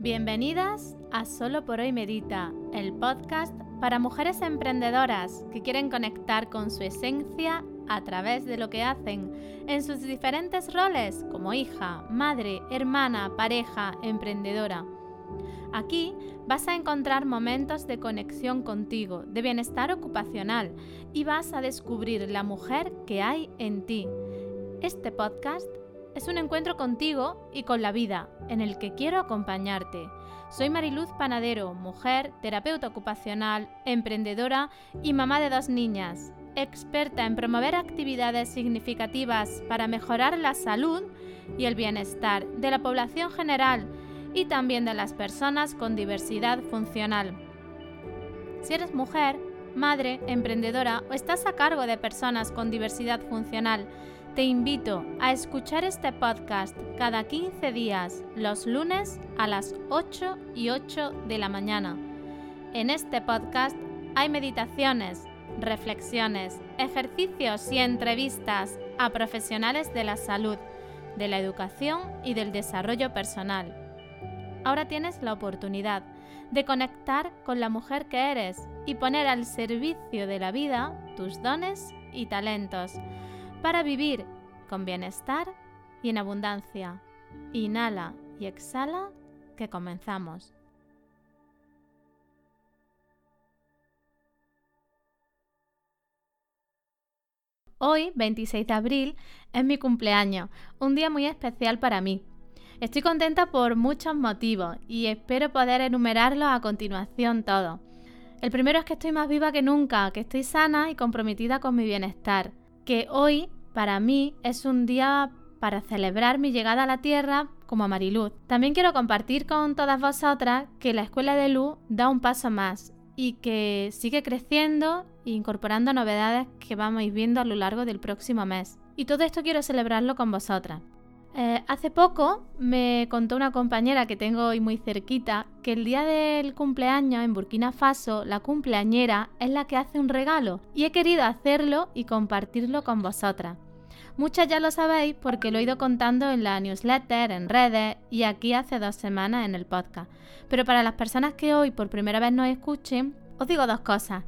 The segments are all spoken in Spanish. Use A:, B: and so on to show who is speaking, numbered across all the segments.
A: Bienvenidas a Solo por hoy Medita, el podcast para mujeres emprendedoras que quieren conectar con su esencia a través de lo que hacen en sus diferentes roles como hija, madre, hermana, pareja, emprendedora. Aquí vas a encontrar momentos de conexión contigo, de bienestar ocupacional y vas a descubrir la mujer que hay en ti. Este podcast es un encuentro contigo y con la vida, en el que quiero acompañarte. Soy Mariluz Panadero, mujer, terapeuta ocupacional, emprendedora y mamá de dos niñas, experta en promover actividades significativas para mejorar la salud y el bienestar de la población general y también de las personas con diversidad funcional. Si eres mujer, madre, emprendedora o estás a cargo de personas con diversidad funcional, te invito a escuchar este podcast cada 15 días, los lunes a las 8 y 8 de la mañana. En este podcast hay meditaciones, reflexiones, ejercicios y entrevistas a profesionales de la salud, de la educación y del desarrollo personal. Ahora tienes la oportunidad de conectar con la mujer que eres y poner al servicio de la vida tus dones y talentos para vivir con bienestar y en abundancia. Inhala y exhala que comenzamos. Hoy, 26 de abril, es mi cumpleaños, un día muy especial para mí. Estoy contenta por muchos motivos y espero poder enumerarlos a continuación todos. El primero es que estoy más viva que nunca, que estoy sana y comprometida con mi bienestar, que hoy para mí es un día para celebrar mi llegada a la Tierra como Mariluz. También quiero compartir con todas vosotras que la Escuela de Luz da un paso más y que sigue creciendo e incorporando novedades que vamos viendo a lo largo del próximo mes. Y todo esto quiero celebrarlo con vosotras. Eh, hace poco me contó una compañera que tengo hoy muy cerquita que el día del cumpleaños en Burkina Faso la cumpleañera es la que hace un regalo y he querido hacerlo y compartirlo con vosotras. Muchas ya lo sabéis porque lo he ido contando en la newsletter, en redes y aquí hace dos semanas en el podcast. Pero para las personas que hoy por primera vez nos escuchen, os digo dos cosas.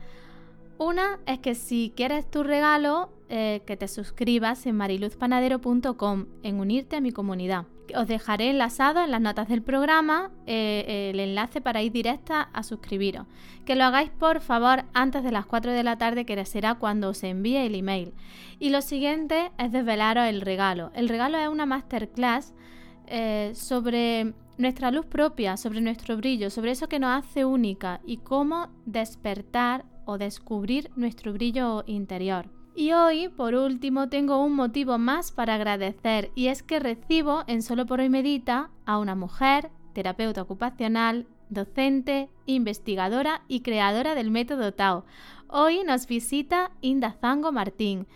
A: Una es que si quieres tu regalo, eh, que te suscribas en mariluzpanadero.com, en unirte a mi comunidad. Os dejaré enlazado en las notas del programa eh, el enlace para ir directa a suscribiros. Que lo hagáis por favor antes de las 4 de la tarde, que será cuando os envíe el email. Y lo siguiente es desvelaros el regalo. El regalo es una masterclass eh, sobre nuestra luz propia, sobre nuestro brillo, sobre eso que nos hace única y cómo despertar o descubrir nuestro brillo interior. Y hoy, por último, tengo un motivo más para agradecer y es que recibo en Solo por hoy Medita a una mujer, terapeuta ocupacional, docente, investigadora y creadora del método Tao. Hoy nos visita Inda Zango Martín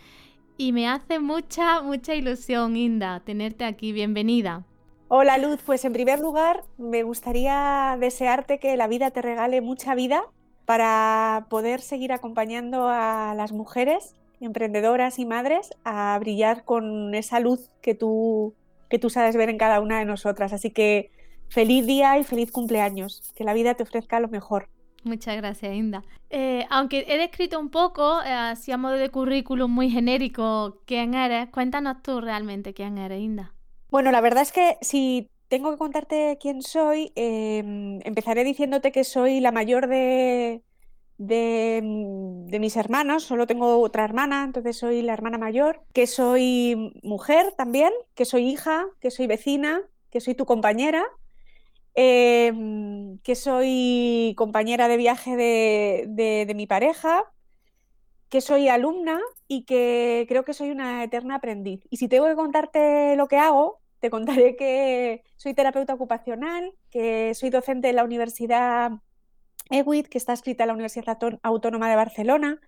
A: y me hace mucha, mucha ilusión, Inda, tenerte aquí. Bienvenida.
B: Hola Luz, pues en primer lugar me gustaría desearte que la vida te regale mucha vida para poder seguir acompañando a las mujeres emprendedoras y madres a brillar con esa luz que tú, que tú sabes ver en cada una de nosotras. Así que feliz día y feliz cumpleaños. Que la vida te ofrezca lo mejor.
A: Muchas gracias, Inda. Eh, aunque he descrito un poco, eh, así a modo de currículum muy genérico, quién eres, cuéntanos tú realmente quién eres, Inda.
B: Bueno, la verdad es que si tengo que contarte quién soy, em, empezaré diciéndote que soy la mayor de, Mm, de, mis hermanos, solo tengo otra hermana, entonces soy la hermana mayor, que soy mujer también, que soy hija, que soy vecina, que soy tu compañera, em, que soy compañera de viaje de, mi pareja, que soy alumna y que creo que soy una eterna aprendiz. Y si tengo que contarte lo que hago, te contaré que soy terapeuta ocupacional, que soy docente en la Universidad EWIT, que está escrita en la Universidad Autónoma de Barcelona,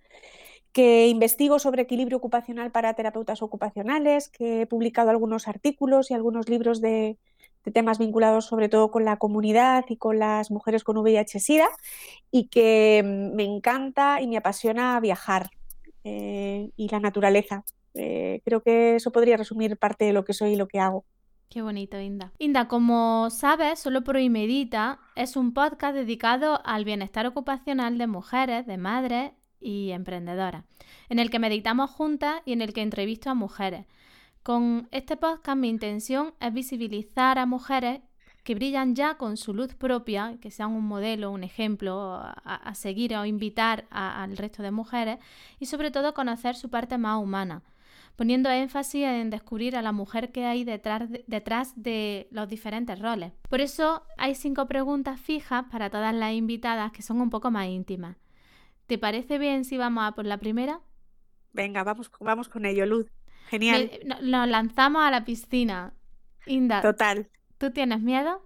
B: que investigo sobre equilibrio ocupacional para terapeutas ocupacionales, que he publicado algunos artículos y algunos libros de, temas vinculados sobre todo con la comunidad y con las mujeres con VIH-Sida, y que mm, me encanta y me apasiona viajar eh, y la naturaleza. Eh, creo que eso podría resumir parte de lo que soy y lo que hago.
A: Qué bonito, Inda. Inda, como sabes, Solo Pro y Medita es un podcast dedicado al bienestar ocupacional de mujeres, de madres y emprendedoras, en el que meditamos juntas y en el que entrevisto a mujeres. Con este podcast mi intención es visibilizar a mujeres que brillan ya con su luz propia, que sean un modelo, un ejemplo a, seguir o invitar al resto de mujeres y sobre todo conocer su parte más humana poniendo énfasis en descubrir a la mujer que hay detrás de, detrás de los diferentes roles. Por eso hay cinco preguntas fijas para todas las invitadas que son un poco más íntimas. ¿Te parece bien si vamos a por la primera?
B: Venga, vamos, vamos con ello, Luz. Genial.
A: nos lanzamos a la piscina. Inda.
B: Total.
A: ¿Tú tienes miedo?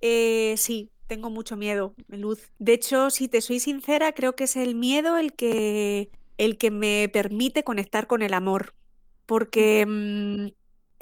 B: Eh, sí, tengo mucho miedo, Luz. De hecho, si te soy sincera, creo que es el miedo el que el que me permite conectar con el amor. Porque mm,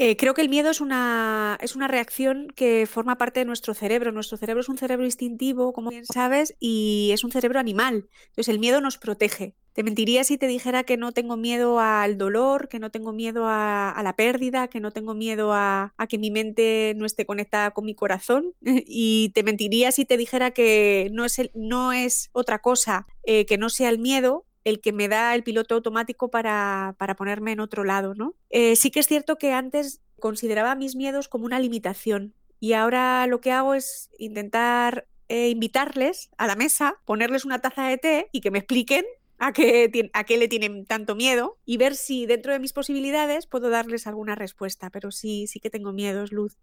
B: eh, creo que el miedo es una, es una reacción que forma parte de nuestro cerebro. Nuestro cerebro es un cerebro instintivo, como bien sabes, y es un cerebro animal. Entonces el miedo nos protege. Te mentiría si te dijera que no tengo miedo al dolor, que no tengo miedo a, la pérdida, que no tengo miedo a, que mi mente no esté conectada con mi corazón. Y te mentiría si te dijera que no es, no es otra cosa eh, que no sea el miedo, el que me da el piloto automático para, ponerme en otro lado, ¿no? Eh, sí que es cierto que antes consideraba mis miedos como una limitación y ahora lo que hago es intentar eh, invitarles a la mesa, ponerles una taza de té y que me expliquen a qué, a qué le tienen tanto miedo y ver si dentro de mis posibilidades puedo darles alguna respuesta, pero sí, sí que tengo miedos, Luz.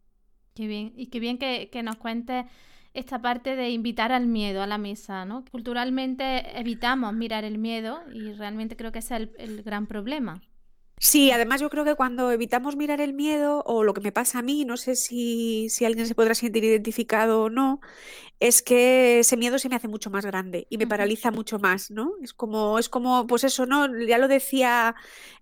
A: Qué bien, y qué bien que, que nos cuentes esta parte de invitar al miedo a la mesa, ¿no? Culturalmente evitamos mirar el miedo y realmente creo que ese es el, gran problema.
B: Sí, además yo creo que cuando evitamos mirar el miedo, o lo que me pasa a mí, no sé si, si, alguien se podrá sentir identificado o no, es que ese miedo se me hace mucho más grande y me paraliza mucho más, ¿no? Es como, es como, pues eso, ¿no? Ya lo decía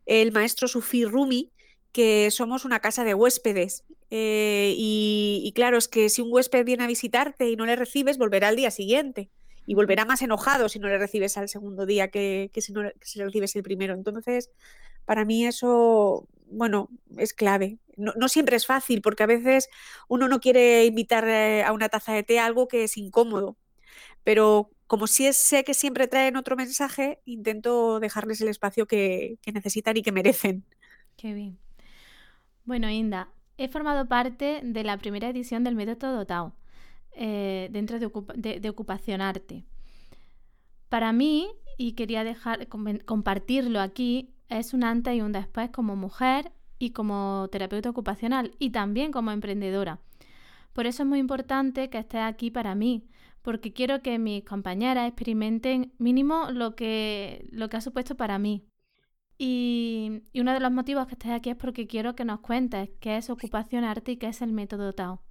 B: el maestro Sufi Rumi, que somos una casa de huéspedes eh, y, claro, es que si un huésped viene a visitarte y no le recibes, volverá al día siguiente. Y volverá más enojado si no le recibes al segundo día que, si no si le recibes el primero. Entonces, para mí eso, bueno, es clave. No, siempre es fácil, porque a veces uno no quiere invitar eh, a una taza de té algo que es incómodo. Pero como si sé que siempre traen otro mensaje, intento dejarles el espacio que, que necesitan y que merecen.
A: Qué bien. Bueno, Inda, He formado parte de la primera edición del método TAO, eh, dentro de, de, Ocupación Arte. Para mí, y quería dejar, compartirlo aquí, es un antes y un después como mujer y como terapeuta ocupacional y también como emprendedora. Por eso es muy importante que estés aquí para mí, porque quiero que mis compañeras experimenten mínimo lo que, lo que ha supuesto para mí. Y, uno de los motivos que estés aquí es porque quiero que nos cuentes qué es ocupación arte y qué es el método Tao.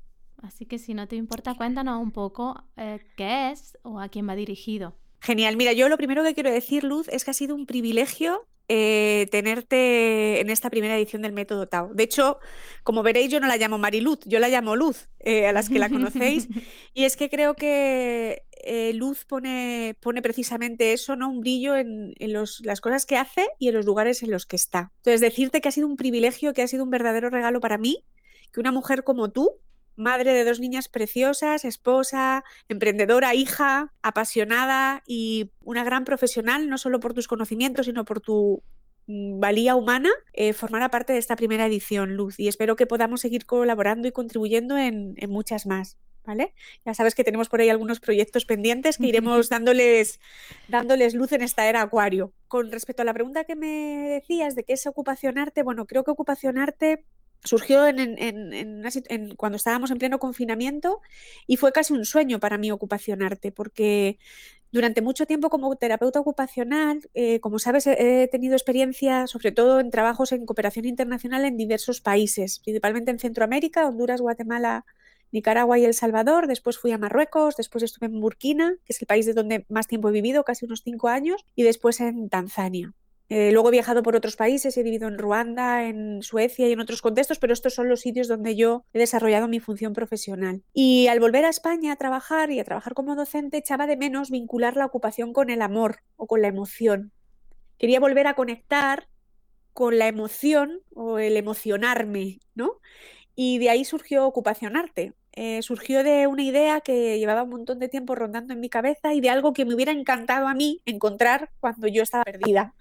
A: Así que si no te importa, cuéntanos un poco eh, qué es o a quién va dirigido.
B: Genial. Mira, yo lo primero que quiero decir, Luz, es que ha sido un privilegio eh, tenerte en esta primera edición del método Tao. De hecho, como veréis, yo no la llamo Mariluz, yo la llamo Luz, eh, a las que la conocéis. y es que creo que eh, Luz pone, pone precisamente eso, ¿no? Un brillo en, las cosas que hace y en los lugares en los que está. Entonces, decirte que ha sido un privilegio, que ha sido un verdadero regalo para mí, que una mujer como tú, madre de dos niñas preciosas, esposa, emprendedora, hija, apasionada y una gran profesional, no solo por tus conocimientos, sino por tu valía humana, eh, formara parte de esta primera edición, Luz. Y espero que podamos seguir colaborando y contribuyendo en muchas más. ¿vale? Ya sabes que tenemos por ahí algunos proyectos pendientes que iremos dándoles, dándoles luz en esta era acuario. Con respecto a la pregunta que me decías de qué es ocupación arte, bueno, creo que ocupación arte surgió en, cuando estábamos en pleno confinamiento y fue casi un sueño para mí ocupación arte, porque durante mucho tiempo como terapeuta ocupacional, eh, como sabes, he tenido experiencia sobre todo en trabajos en cooperación internacional en diversos países, principalmente en Centroamérica, Honduras, Guatemala, Nicaragua y El Salvador, después fui a Marruecos, después estuve en Burkina, que es el país de donde más tiempo he vivido, casi unos cinco años, y después en Tanzania. Eh, luego he viajado por otros países, he vivido en Ruanda, en Suecia y en otros contextos, pero estos son los sitios donde yo he desarrollado mi función profesional. Y al volver a España a trabajar y a trabajar como docente, echaba de menos vincular la ocupación con el amor o con la emoción. Quería volver a conectar con la emoción o el emocionarme, ¿no? Y de ahí surgió Ocupacionarte. Eh, surgió de una idea que llevaba un montón de tiempo rondando en mi cabeza y de algo que me hubiera encantado a mí encontrar cuando yo estaba perdida.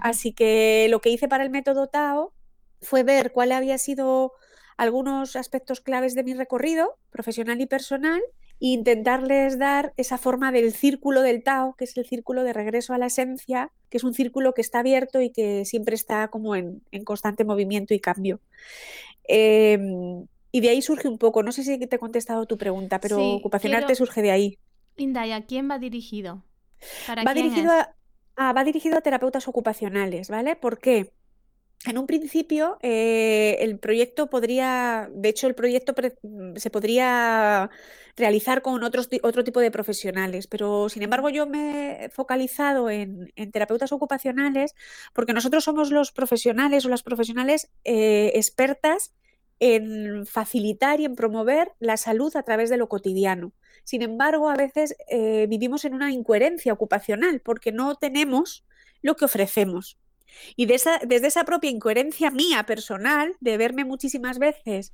B: Así que lo que hice para el método Tao fue ver cuál había sido algunos aspectos claves de mi recorrido profesional y personal e intentarles dar esa forma del círculo del Tao, que es el círculo de regreso a la esencia, que es un círculo que está abierto y que siempre está como en, constante movimiento y cambio. Em, y de ahí surge un poco, no sé si te he contestado tu pregunta, pero ocupacional te surge de ahí.
A: Linda, ¿y a quién va dirigido?
B: va, dirigido a, va dirigido a terapeutas ocupacionales, ¿vale? ¿Por qué? En un principio, eh, el proyecto podría, de hecho, el proyecto mm, se podría realizar con otros, otro tipo de profesionales, pero sin embargo yo me he focalizado en, terapeutas ocupacionales porque nosotros somos los profesionales o las profesionales eh, expertas en facilitar y en promover la salud a través de lo cotidiano. Sin embargo, a veces eh, vivimos en una incoherencia ocupacional porque no tenemos lo que ofrecemos. Y desde esa propia incoherencia mía personal, de verme muchísimas veces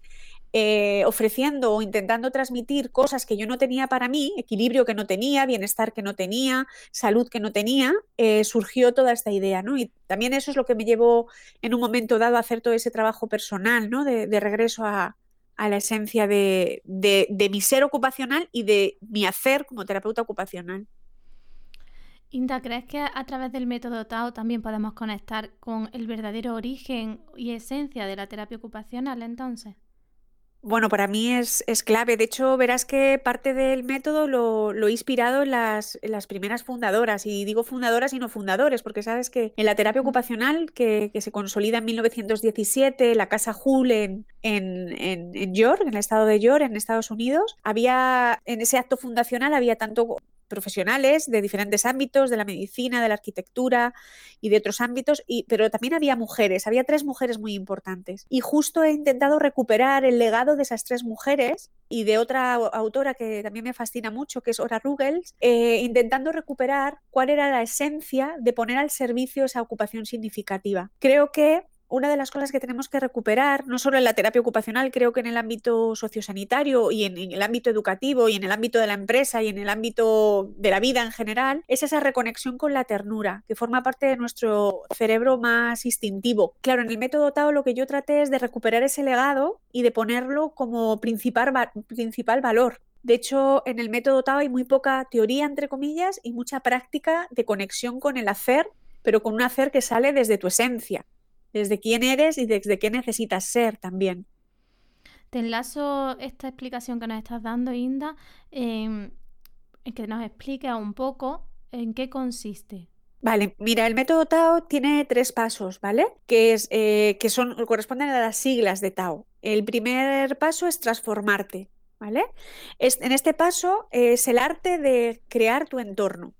B: eh, ofreciendo o intentando transmitir cosas que yo no tenía para mí, equilibrio que no tenía, bienestar que no tenía, salud que no tenía, eh, surgió toda esta idea, ¿no? Y también eso es lo que me llevó en un momento dado a hacer todo ese trabajo personal, ¿no? De, regreso a, la esencia de, de mi ser ocupacional y de mi hacer como terapeuta ocupacional.
A: Inda, ¿crees que a través del método Tao también podemos conectar con el verdadero origen y esencia de la terapia ocupacional entonces?
B: Bueno, para mí es, clave. De hecho, verás que parte del método lo, he inspirado en las, las, primeras fundadoras. Y digo fundadoras y no fundadores, porque sabes que en la terapia ocupacional, que, se consolida en 1917, la Casa Hull en, en, en York, en el estado de York, en Estados Unidos, había, en ese acto fundacional había tanto profesionales de diferentes ámbitos, de la medicina, de la arquitectura y de otros ámbitos, y, pero también había mujeres, había tres mujeres muy importantes. Y justo he intentado recuperar el legado de esas tres mujeres y de otra autora que también me fascina mucho, que es Ora Ruggles, eh, intentando recuperar cuál era la esencia de poner al servicio esa ocupación significativa. Creo que una de las cosas que tenemos que recuperar, no solo en la terapia ocupacional, creo que en el ámbito sociosanitario y en, el ámbito educativo y en el ámbito de la empresa y en el ámbito de la vida en general, es esa reconexión con la ternura, que forma parte de nuestro cerebro más instintivo. Claro, en el método Tao lo que yo traté es de recuperar ese legado y de ponerlo como principal, principal valor. De hecho, en el método Tao hay muy poca teoría, entre comillas, y mucha práctica de conexión con el hacer, pero con un hacer que sale desde tu esencia desde quién eres y desde qué necesitas ser también.
A: Te enlazo esta explicación que nos estás dando, Inda, en que nos explique un poco en qué consiste.
B: Vale, mira, el método Tao tiene tres pasos, ¿vale? Que, es, eh, que son, corresponden a las siglas de Tao. El primer paso es transformarte, ¿vale? en este paso es el arte de crear tu entorno.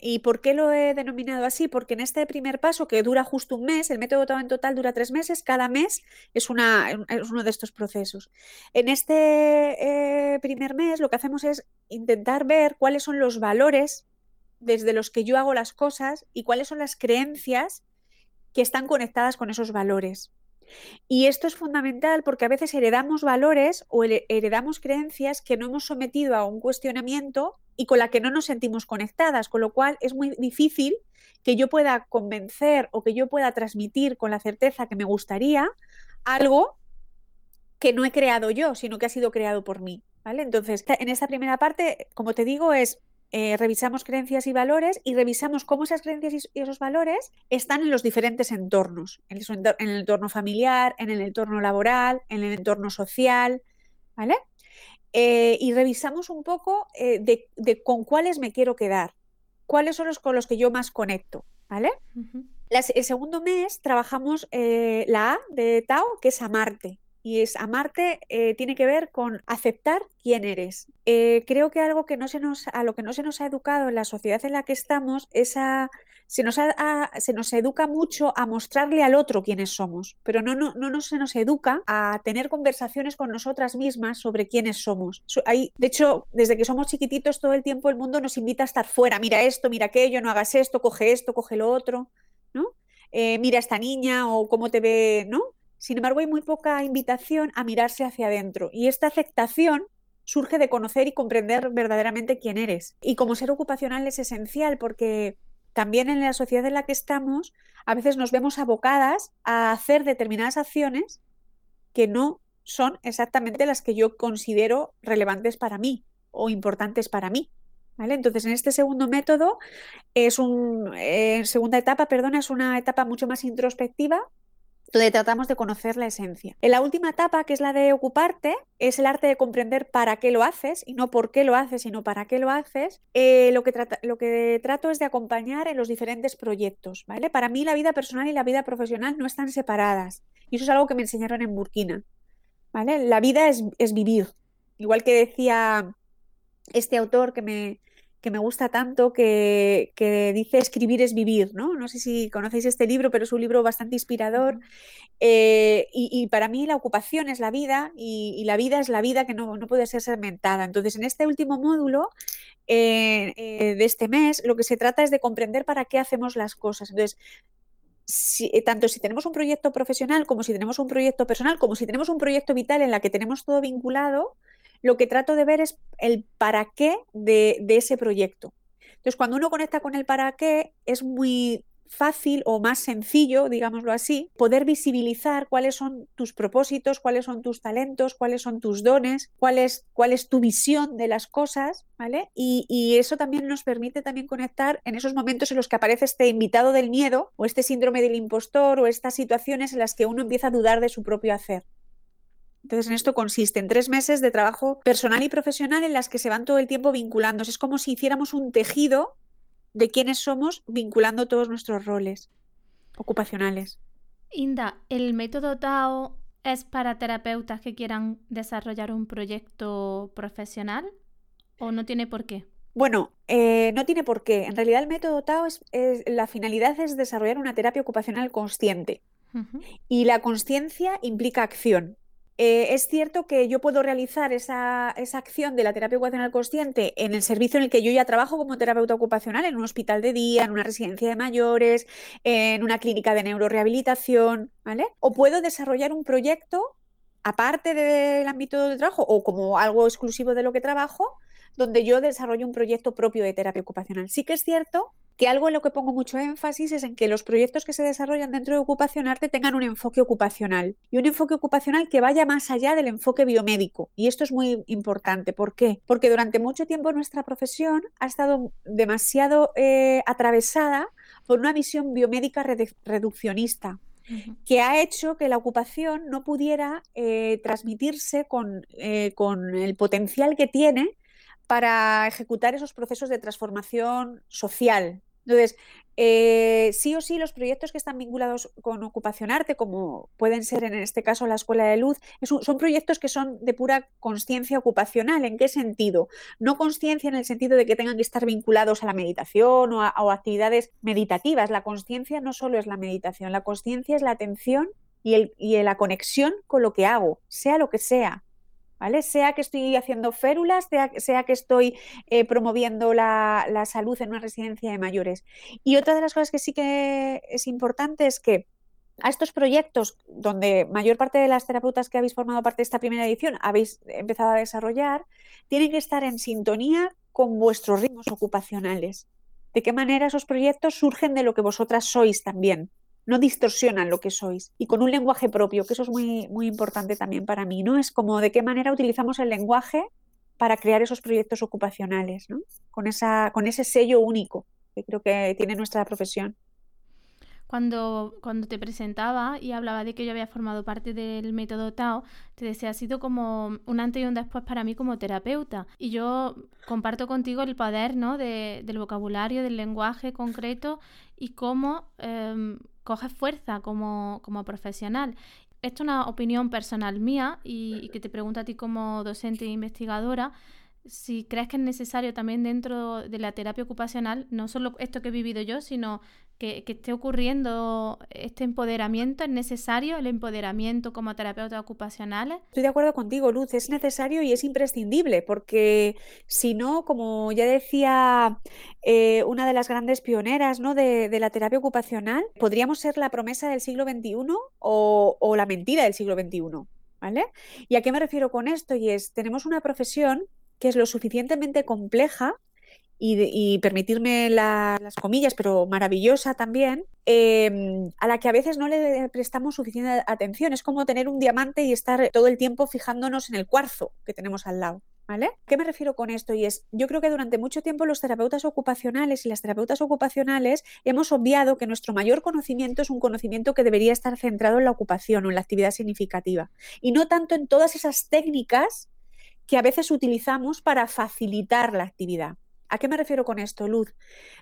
B: ¿Y por qué lo he denominado así? Porque en este primer paso, que dura justo un mes, el método en total dura tres meses, cada mes es, una, es uno de estos procesos. En este eh, primer mes lo que hacemos es intentar ver cuáles son los valores desde los que yo hago las cosas y cuáles son las creencias que están conectadas con esos valores. Y esto es fundamental porque a veces heredamos valores o heredamos creencias que no hemos sometido a un cuestionamiento y con la que no nos sentimos conectadas, con lo cual es muy difícil que yo pueda convencer o que yo pueda transmitir con la certeza que me gustaría algo que no he creado yo, sino que ha sido creado por mí. ¿vale? Entonces, en esta primera parte, como te digo, es eh, revisamos creencias y valores y revisamos cómo esas creencias y esos valores están en los diferentes entornos, en el, entorno familiar, en el entorno laboral, en el entorno social, ¿vale? Eh, y revisamos un poco eh, de, con cuáles me quiero quedar, cuáles son los con los que yo más conecto, ¿vale? el segundo mes trabajamos la A de Tao, que es amarte y es amarte eh, tiene que ver con aceptar quién eres. Eh, creo que algo que no se nos, a lo que no se nos ha educado en la sociedad en la que estamos es a, se nos, se nos educa mucho a mostrarle al otro quiénes somos, pero no, no, no, se nos educa a tener conversaciones con nosotras mismas sobre quiénes somos. Hay, de hecho, desde que somos chiquititos todo el tiempo el mundo nos invita a estar fuera, mira esto, mira aquello, no hagas esto, coge esto, coge lo otro, ¿no? Eh, mira esta niña o cómo te ve, ¿no? Sin embargo, hay muy poca invitación a mirarse hacia adentro. Y esta aceptación surge de conocer y comprender verdaderamente quién eres. Y como ser ocupacional es esencial porque también en la sociedad en la que estamos, a veces nos vemos abocadas a hacer determinadas acciones que no son exactamente las que yo considero relevantes para mí o importantes para mí. ¿Vale? Entonces, en este segundo método, es un, segunda etapa, perdona, es una etapa mucho más introspectiva, donde tratamos de conocer la esencia. En la última etapa, que es la de ocuparte, es el arte de comprender para qué lo haces, y no por qué lo haces, sino para qué lo haces. Eh, lo, que trato es de acompañar en los diferentes proyectos. ¿vale? Para mí la vida personal y la vida profesional no están separadas. Y eso es algo que me enseñaron en Burkina. ¿vale? La vida es vivir. Igual que decía este autor que me, que me gusta tanto, que, dice escribir es vivir, ¿no? No sé si conocéis este libro, pero es un libro bastante inspirador. Eh, y, para mí la ocupación es la vida y, la vida es la vida que no, puede ser segmentada. Entonces, en este último módulo eh, eh, de este mes, lo que se trata es de comprender para qué hacemos las cosas. Entonces, tanto si tenemos un proyecto profesional como si tenemos un proyecto personal, como si tenemos un proyecto vital en la que tenemos todo vinculado, lo que trato de ver es el para qué de, ese proyecto. Entonces, cuando uno conecta con el para qué, es muy fácil o más sencillo, digámoslo así, poder visibilizar cuáles son tus propósitos, cuáles son tus talentos, cuáles son tus dones, cuál es, cuál es tu visión de las cosas, ¿vale? Y, y, eso también nos permite también conectar en esos momentos en los que aparece este invitado del miedo o este síndrome del impostor o estas situaciones en las que uno empieza a dudar de su propio hacer. Entonces, en esto consiste en tres meses de trabajo personal y profesional en las que se van todo el tiempo vinculándose. Es como si hiciéramos un tejido de quiénes somos vinculando todos nuestros roles ocupacionales.
A: Inda, ¿el método Tao es para terapeutas que quieran desarrollar un proyecto profesional o no tiene por qué?
B: Bueno, eh, no tiene por qué. En realidad el método Tao es, la finalidad es desarrollar una terapia ocupacional consciente. Y la conciencia implica acción. Eh, es cierto que yo puedo realizar esa, acción de la terapia ocupacional consciente en el servicio en el que yo ya trabajo como terapeuta ocupacional, en un hospital de día, en una residencia de mayores, en una clínica de neurorehabilitación, ¿vale? O puedo desarrollar un proyecto aparte del ámbito de trabajo o como algo exclusivo de lo que trabajo, donde yo desarrollo un proyecto propio de terapia ocupacional. Sí que es cierto que algo en lo que pongo mucho énfasis es en que los proyectos que se desarrollan dentro de Ocupación Arte tengan un enfoque ocupacional y un enfoque ocupacional que vaya más allá del enfoque biomédico. Y esto es muy importante. ¿Por qué? Porque durante mucho tiempo nuestra profesión ha estado demasiado eh, atravesada por una visión biomédica reduccionista, que ha hecho que la ocupación no pudiera eh, transmitirse con, eh, con, el potencial que tiene para ejecutar esos procesos de transformación social, entonces, eh, sí o sí, los proyectos que están vinculados con Ocupación Arte, como pueden ser en este caso la Escuela de Luz, son proyectos que son de pura conciencia ocupacional. ¿En qué sentido? No conciencia en el sentido de que tengan que estar vinculados a la meditación o a, actividades meditativas. La conciencia no solo es la meditación, la conciencia es la atención y, y la conexión con lo que hago, sea lo que sea. ¿Vale? Sea que estoy haciendo férulas, sea, que estoy eh, promoviendo la, salud en una residencia de mayores. Y otra de las cosas que sí que es importante es que a estos proyectos, donde mayor parte de las terapeutas que habéis formado parte de esta primera edición habéis empezado a desarrollar, tienen que estar en sintonía con vuestros ritmos ocupacionales. De qué manera esos proyectos surgen de lo que vosotras sois también no distorsionan lo que sois y con un lenguaje propio, que eso es muy, muy importante también para mí, ¿no? Es como de qué manera utilizamos el lenguaje para crear esos proyectos ocupacionales, ¿no? Con, esa, con ese sello único que creo que tiene nuestra profesión.
A: Cuando, cuando te presentaba y hablaba de que yo había formado parte del método Tao, te decía, ha sido como un antes y un después para mí como terapeuta. Y yo comparto contigo el poder ¿no? de, del vocabulario, del lenguaje concreto y cómo em, coges fuerza como, profesional. Esto es una opinión personal mía y, que te pregunto a ti como docente e investigadora si crees que es necesario también dentro de la terapia ocupacional, no solo esto que he vivido yo, sino que, esté ocurriendo este empoderamiento, es necesario el empoderamiento como terapeuta ocupacionales.
B: Estoy de acuerdo contigo, Luz, es necesario y es imprescindible, porque si no, como ya decía eh, una de las grandes pioneras de, la terapia ocupacional, podríamos ser la promesa del siglo XXI o, o la mentira del siglo XXI. ¿Vale? ¿Y a qué me refiero con esto? Y es, tenemos una profesión es lo suficientemente compleja y, permitirme las comillas, pero maravillosa también, em, a la que a veces no le prestamos suficiente atención. Es como tener un diamante y estar todo el tiempo fijándonos en el cuarzo que tenemos al lado. ¿Vale? ¿Qué me refiero con esto? Y es, yo creo que durante mucho tiempo los terapeutas ocupacionales y las terapeutas ocupacionales hemos obviado que nuestro mayor conocimiento es un conocimiento que debería estar centrado en la ocupación o en la actividad significativa y no tanto en todas esas técnicas que a veces utilizamos para facilitar la actividad. ¿A qué me refiero con esto, Luz?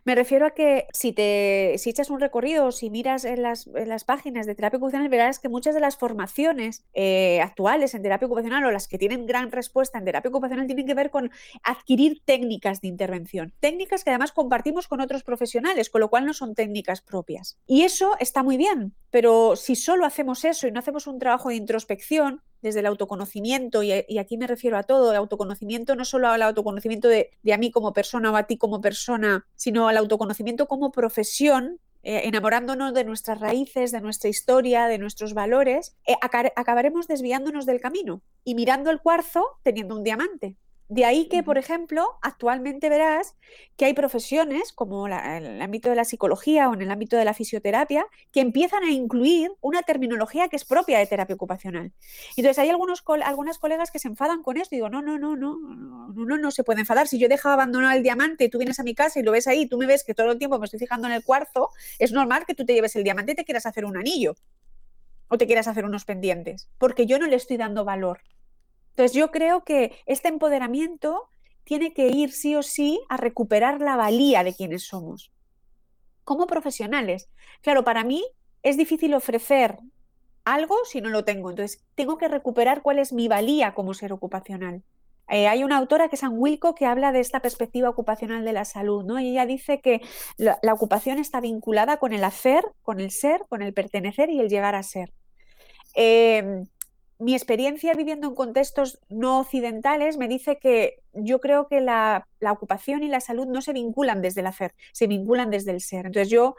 B: Me refiero a que si te si echas un recorrido o si miras en las, páginas de terapia ocupacional, verás que muchas de las formaciones eh, actuales en terapia ocupacional o las que tienen gran respuesta en terapia ocupacional tienen que ver con adquirir técnicas de intervención. Técnicas que además compartimos con otros profesionales, con lo cual no son técnicas propias. Y eso está muy bien, pero si solo hacemos eso y no hacemos un trabajo de introspección, desde el autoconocimiento, y, aquí me refiero a todo, el autoconocimiento no solo al autoconocimiento de, a mí como persona o a ti como persona, sino al autoconocimiento como profesión, eh, enamorándonos de nuestras raíces, de nuestra historia, de nuestros valores, eh, acabaremos desviándonos del camino y mirando el cuarzo teniendo un diamante. De ahí que, por ejemplo, actualmente verás que hay profesiones como en el ámbito de la psicología o en el ámbito de la fisioterapia que empiezan a incluir una terminología que es propia de terapia ocupacional. Entonces hay algunos, algunas colegas que se enfadan con esto y digo, no, no, no, no, no, no, no se puede enfadar. Si yo he dejado abandonado el diamante y tú vienes a mi casa y lo ves ahí, tú me ves que todo el tiempo me estoy fijando en el cuarzo, es normal que tú te lleves el diamante y te quieras hacer un anillo o te quieras hacer unos pendientes, porque yo no le estoy dando valor. Entonces yo creo que este empoderamiento tiene que ir sí o sí a recuperar la valía de quienes somos. Como profesionales. Claro, para mí es difícil ofrecer algo si no lo tengo. Entonces tengo que recuperar cuál es mi valía como ser ocupacional. Eh, hay una autora que es Ann Wilco que habla de esta perspectiva ocupacional de la salud, ¿no? Y ella dice que la, ocupación está vinculada con el hacer, con el ser, con el pertenecer y el llegar a ser. Eh, mi experiencia viviendo en contextos no occidentales me dice que yo creo que la, ocupación y la salud no se vinculan desde el hacer, se vinculan desde el ser. Entonces yo,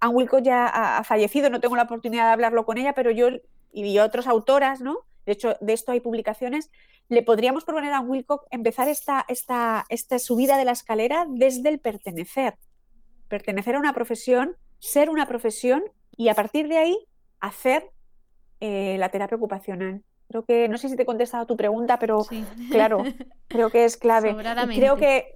B: Anne Wilcox ya ha, fallecido, no tengo la oportunidad de hablarlo con ella, pero yo y otras autoras, ¿no? De hecho, de esto hay publicaciones, le podríamos proponer a Wilcox empezar esta, esta, esta subida de la escalera desde el pertenecer. Pertenecer a una profesión, ser una profesión y a partir de ahí hacer eh, la terapia ocupacional. Creo que, no sé si te he contestado tu pregunta, pero claro, creo que es clave. creo que,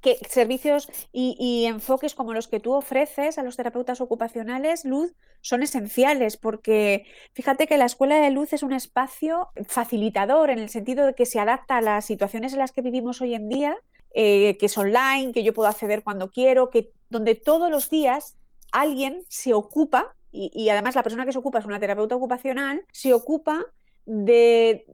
B: que servicios y, enfoques como los que tú ofreces a los terapeutas ocupacionales, Luz, son esenciales porque fíjate que la escuela de luz es un espacio facilitador en el sentido de que se adapta a las situaciones en las que vivimos hoy en día, eh, que es online, que yo puedo acceder cuando quiero, que donde todos los días alguien se ocupa y, además la persona que se ocupa es una terapeuta ocupacional, se ocupa de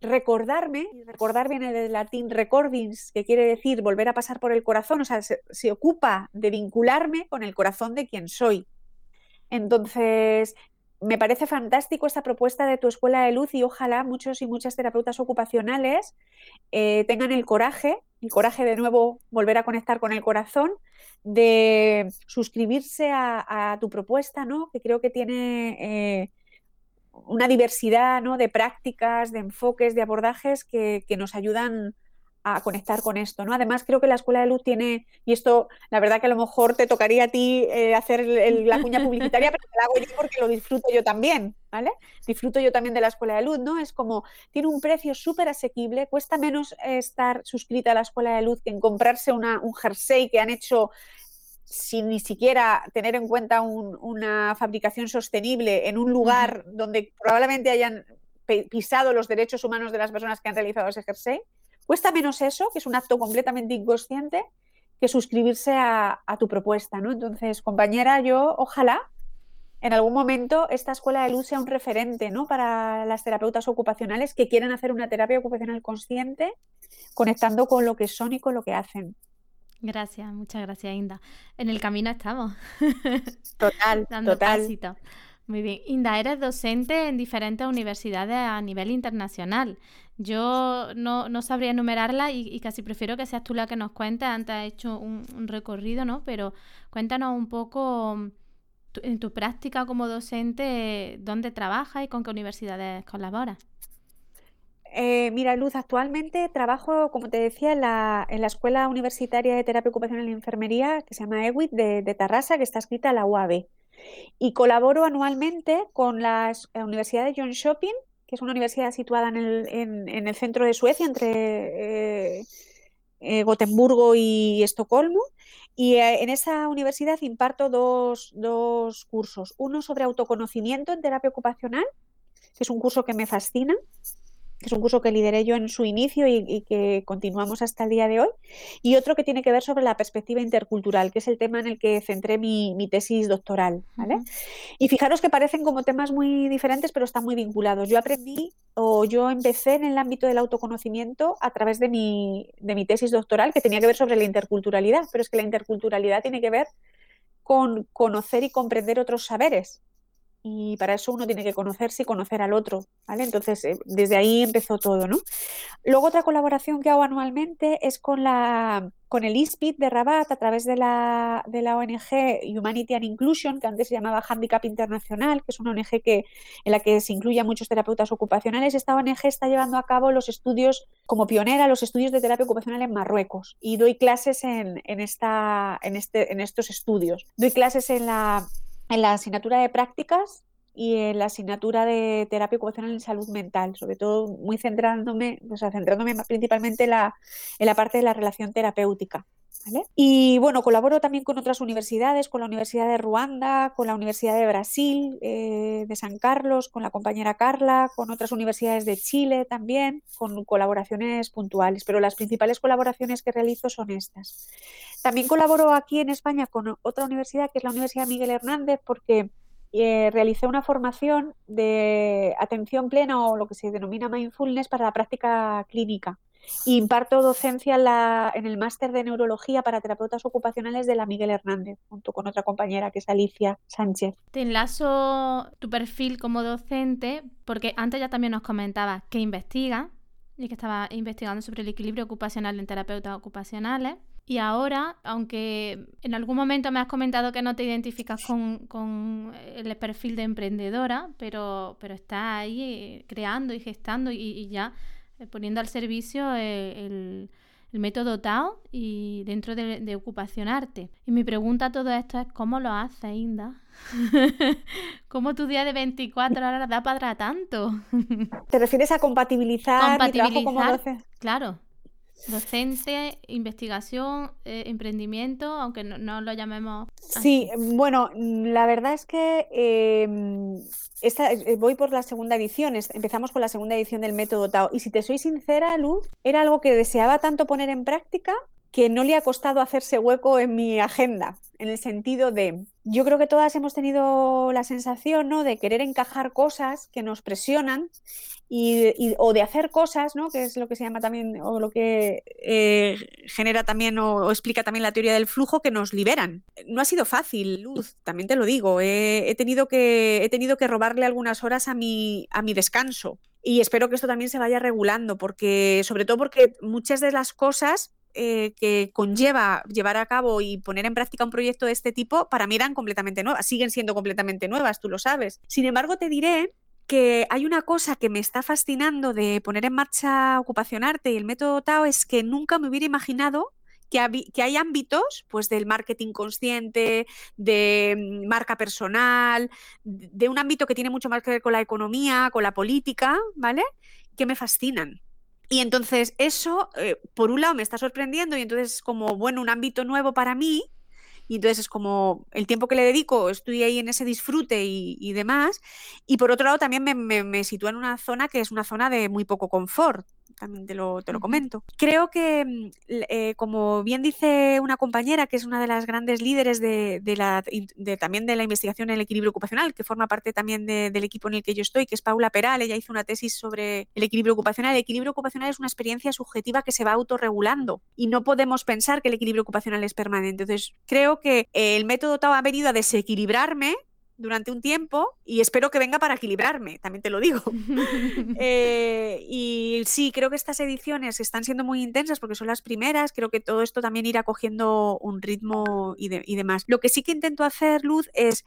B: recordarme, recordar viene del latín recordings, que quiere decir volver a pasar por el corazón, o sea, se, ocupa de vincularme con el corazón de quien soy. Entonces, me parece fantástico esta propuesta de tu escuela de luz y ojalá muchos y muchas terapeutas ocupacionales eh, tengan el coraje, el coraje de nuevo volver a conectar con el corazón de suscribirse a, tu propuesta, ¿no? que creo que tiene eh, una diversidad ¿no? de prácticas, de enfoques, de abordajes que, que nos ayudan a conectar con esto, ¿no? Además, creo que la Escuela de Luz tiene, y esto, la verdad que a lo mejor te tocaría a ti eh, hacer la cuña publicitaria, pero la hago yo porque lo disfruto yo también, ¿vale? Disfruto yo también de la Escuela de Luz, ¿no? Es como, tiene un precio súper asequible, cuesta menos estar suscrita a la Escuela de Luz que en comprarse una, un jersey que han hecho sin ni siquiera tener en cuenta una fabricación sostenible en un lugar donde probablemente hayan pisado los derechos humanos de las personas que han realizado ese jersey. Cuesta menos eso, que es un acto completamente inconsciente, que suscribirse a, tu propuesta, ¿no? Entonces, compañera, yo ojalá en algún momento esta escuela de luz sea un referente ¿no? para las terapeutas ocupacionales que quieren hacer una terapia ocupacional consciente, conectando con lo que son y con lo que hacen.
A: Gracias, muchas gracias, Inda. En el camino estamos.
B: Total,
A: Dando
B: total.
A: pasito. Muy bien. Inda, eres docente en diferentes universidades a nivel internacional. Yo no, no sabría enumerarla y, casi prefiero que seas tú la que nos cuentes. Antes has hecho un, recorrido, ¿no? Pero cuéntanos un poco tu- en tu práctica como docente, dónde trabajas y con qué universidades colaboras.
B: Eh, mira, Luz, actualmente trabajo, como te decía, en la, en la Escuela Universitaria de Terapia Ocupacional y Enfermería, que se llama EWIT, de, de Tarrasa, que está escrita a la UAB. Y colaboro anualmente con la la Universidad de John Shopping, que es una universidad situada en el, en- el centro de Suecia, entre eh, eh, Gotemburgo y Estocolmo. Y eh, en esa universidad imparto dos, dos cursos. Uno sobre autoconocimiento en terapia ocupacional, que es un curso que me fascina que es un curso que lideré yo en su inicio y, y que continuamos hasta el día de hoy, y otro que tiene que ver sobre la perspectiva intercultural, que es el tema en el que centré mi, mi tesis doctoral, ¿vale? Y fijaros que parecen como temas muy diferentes, pero están muy vinculados. Yo aprendí o yo empecé en el ámbito del autoconocimiento a través de mi, de mi tesis doctoral, que tenía que ver sobre la interculturalidad, pero es que la interculturalidad tiene que ver con conocer y comprender otros saberes. Y para eso uno tiene que conocerse y conocer al otro, ¿vale? Entonces, eh, desde ahí empezó todo, ¿no? Luego otra colaboración que hago anualmente es con, la, con el ISPIT de Rabat a través de la, de la ONG Humanity and Inclusion, que antes se llamaba Handicap Internacional, que es una ONG que, en la que se incluye a muchos terapeutas ocupacionales. Esta ONG está llevando a cabo los estudios, como pionera, los estudios de terapia ocupacional en Marruecos y doy clases en, en, esta, en, este, en estos estudios. Doy clases en la, en la asignatura de prácticas y en la asignatura de terapia ocupacional en salud mental, sobre todo muy centrándome, o sea, centrándome principalmente en la, en la parte de la relación terapéutica. Y bueno, colaboro también con otras universidades, con la Universidad de Ruanda, con la Universidad de Brasil, eh, de San Carlos, con la compañera Carla, con otras universidades de Chile también, con colaboraciones puntuales, pero las principales colaboraciones que realizo son estas. También colaboro aquí en España con otra universidad, que es la Universidad Miguel Hernández, porque eh, realicé una formación de atención plena o lo que se denomina mindfulness para la práctica clínica. Imparto docencia en, la, en el máster de neurología para terapeutas ocupacionales de la Miguel Hernández, junto con otra compañera que es Alicia Sánchez.
A: Te enlazo tu perfil como docente, porque antes ya también nos comentabas que investiga y que estaba investigando sobre el equilibrio ocupacional en terapeutas ocupacionales. Y ahora, aunque en algún momento me has comentado que no te identificas con, con el perfil de emprendedora, pero, pero estás ahí eh, creando y gestando y, y ya poniendo al servicio eh, el, el método Tao y dentro de, de ocupacionarte. Y mi pregunta a todo esto es, ¿cómo lo haces, Inda? ¿Cómo tu día de 24 horas da para tanto?
B: ¿Te refieres a compatibilizar, mi trabajo como
A: Compatibilizar,
B: docente?
A: claro. Docente, investigación, eh, emprendimiento, aunque no, no lo llamemos
B: Sí, bueno, la verdad es que eh, esta- eh, voy por la segunda edición, empezamos con la segunda edición del método Tao. Y si te soy sincera, Luz, era algo que deseaba tanto poner en práctica que no le ha costado hacerse hueco en mi agenda, en el sentido de, yo creo que todas hemos tenido la sensación, ¿no? de querer encajar cosas que nos presionan y, o de hacer cosas, ¿no? que es lo que se llama también, o lo que eh, genera también o, o explica también la teoría del flujo, que nos liberan. No ha sido fácil, Luz, también te lo digo. He, he tenido que, he tenido que robarle algunas horas a mi, a mi descanso. Y espero que esto también se vaya regulando, porque, sobre todo porque muchas de las cosas eh, que conlleva llevar a cabo y poner en práctica un proyecto de este tipo, para mí eran completamente nuevas, siguen siendo completamente nuevas, tú lo sabes. Sin embargo, te diré que hay una cosa que me está fascinando de poner en marcha Ocupacionarte y el método Tao es que nunca me hubiera imaginado que, hay ámbitos pues del marketing consciente, de mm, marca personal, de un ámbito que tiene mucho más que ver con la economía, con la política, ¿vale? Que me fascinan. Y entonces eso, eh, por un lado, me está sorprendiendo y entonces es como, bueno, un ámbito nuevo para mí. Y entonces es como el tiempo que le dedico, estoy ahí en ese disfrute y, demás. Y por otro lado, también me, me- me sitúa en una zona que es una zona de muy poco confort. También te lo, te lo comento. Creo que, mm, eh, como bien dice una compañera, que es una de las grandes líderes de, la, también de la investigación en el equilibrio ocupacional, que forma parte también del equipo en el que yo estoy, que es Paula Peral, ella hizo una tesis sobre el equilibrio ocupacional. El equilibrio ocupacional es una experiencia subjetiva que se va autorregulando y no podemos pensar que el equilibrio ocupacional es permanente. Entonces, creo que el método Tao ha venido a desequilibrarme durante un tiempo y espero que venga para equilibrarme, también te lo digo. Eh, y sí, creo que estas ediciones están siendo muy intensas porque son las primeras, creo que todo esto también irá cogiendo un ritmo y, y demás. Lo que sí que intento hacer, Luz, es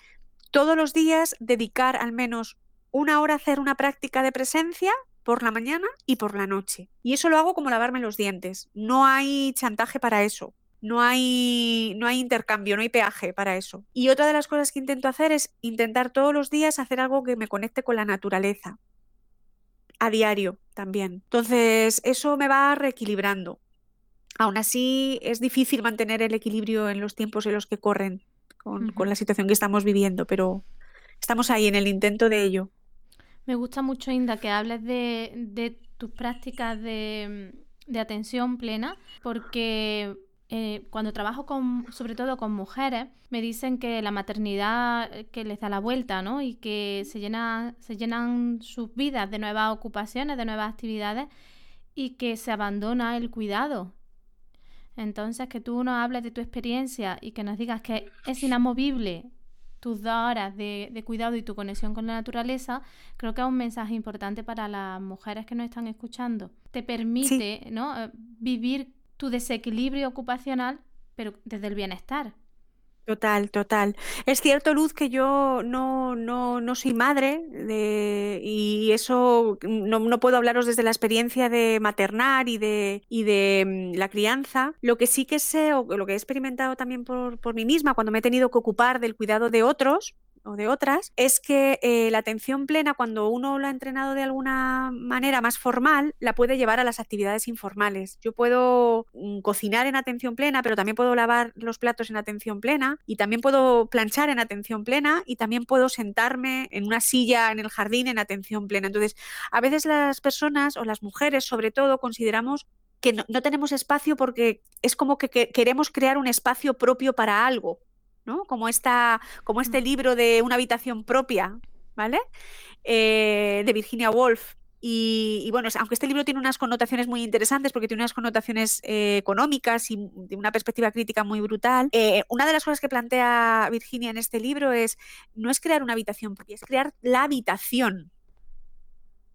B: todos los días dedicar al menos una hora a hacer una práctica de presencia por la mañana y por la noche. Y eso lo hago como lavarme los dientes. No hay chantaje para eso no hay, no hay intercambio, no hay peaje para eso. Y otra de las cosas que intento hacer es intentar todos los días hacer algo que me conecte con la naturaleza. A diario también. Entonces, eso me va reequilibrando. Aún así, es difícil mantener el equilibrio en los tiempos en los que corren con, la situación que estamos viviendo, pero estamos ahí en el intento de ello.
A: Me gusta mucho, Inda, que hables de, de tus prácticas de, de atención plena, porque eh, cuando trabajo con, sobre todo con mujeres, me dicen que la maternidad eh, que les da la vuelta, ¿no? Y que se, llena, se llenan sus vidas de nuevas ocupaciones, de nuevas actividades y que se abandona el cuidado. Entonces, que tú nos hables de tu experiencia y que nos digas que es inamovible tus dos horas de, cuidado y tu conexión con la naturaleza, creo que es un mensaje importante para las mujeres que nos están escuchando. Te permite ¿no? Eh, vivir tu desequilibrio ocupacional, pero desde el bienestar.
B: Total, total. Es cierto, Luz, que yo no, no, no soy madre y eso no, no, puedo hablaros desde la experiencia de maternar y de, y de mm, la crianza. Lo que sí que sé, o lo que he experimentado también por, por mí misma cuando me he tenido que ocupar del cuidado de otros, o de otras, es que eh, la atención plena, cuando uno lo ha entrenado de alguna manera más formal, la puede llevar a las actividades informales. Yo puedo mm, cocinar en atención plena, pero también puedo lavar los platos en atención plena y también puedo planchar en atención plena y también puedo sentarme en una silla en el jardín en atención plena. Entonces, a veces las personas o las mujeres sobre todo consideramos que no tenemos espacio porque es como que queremos crear un espacio propio para algo como, esta, como este libro de una habitación propia, ¿vale? Eh, de Virginia Woolf. Y, bueno, aunque este libro tiene unas connotaciones muy interesantes porque tiene unas connotaciones eh, económicas y de una perspectiva crítica muy brutal, eh, una de las cosas que plantea Virginia en este libro es no es crear una habitación propia, es crear la habitación.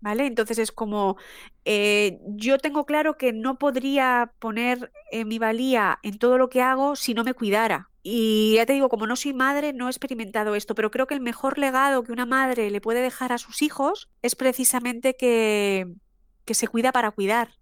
B: ¿Vale? Entonces es como, yo tengo claro que no podría poner mi valía en todo lo que hago si no me cuidara. Y ya te digo, como no soy madre, no he experimentado esto, pero creo que el mejor legado que una madre le puede dejar a sus hijos es precisamente que, que se cuida para cuidar.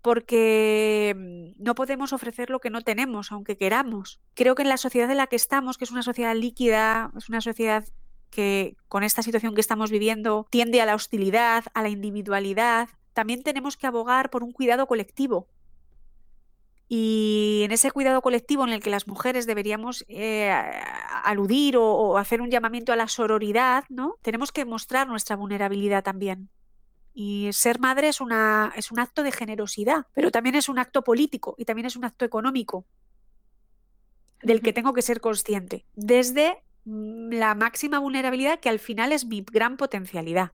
B: Porque mm, no podemos ofrecer lo que no tenemos, aunque queramos. Creo que en la sociedad en la que estamos, que es una sociedad líquida, es una sociedad que con esta situación que estamos viviendo tiende a la hostilidad, a la individualidad, también tenemos que abogar por un cuidado colectivo y en ese cuidado colectivo en el que las mujeres deberíamos eh, aludir o, hacer un llamamiento a la sororidad, ¿no? Tenemos que mostrar nuestra vulnerabilidad también. Y ser madre es, una, es un acto de generosidad, pero también es un acto político y también es un acto económico del que tengo que ser consciente, desde mm, la máxima vulnerabilidad que al final es mi gran potencialidad.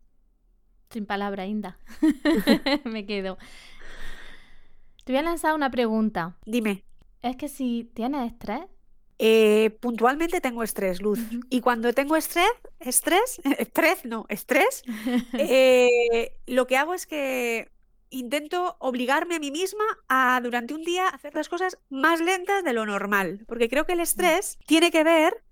A: Sin palabra, Inda. Me quedo. Te voy a lanzar una pregunta.
B: Dime.
A: Es que si tienes estrés.
B: Eh, puntualmente tengo estrés, Luz. Y cuando tengo estrés, estrés, estrés, no, estrés, eh, lo que hago es que intento obligarme a mí misma a durante un día hacer las cosas más lentas de lo normal, porque creo que el estrés tiene que ver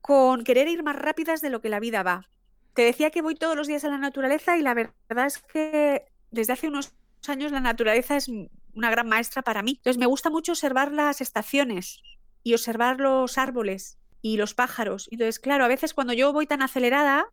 B: con querer ir más rápidas de lo que la vida va. Te decía que voy todos los días a la naturaleza y la verdad es que desde hace unos años la naturaleza es una gran maestra para mí. Entonces me gusta mucho observar las estaciones y observar los árboles y los pájaros. Entonces, claro, a veces cuando yo voy tan acelerada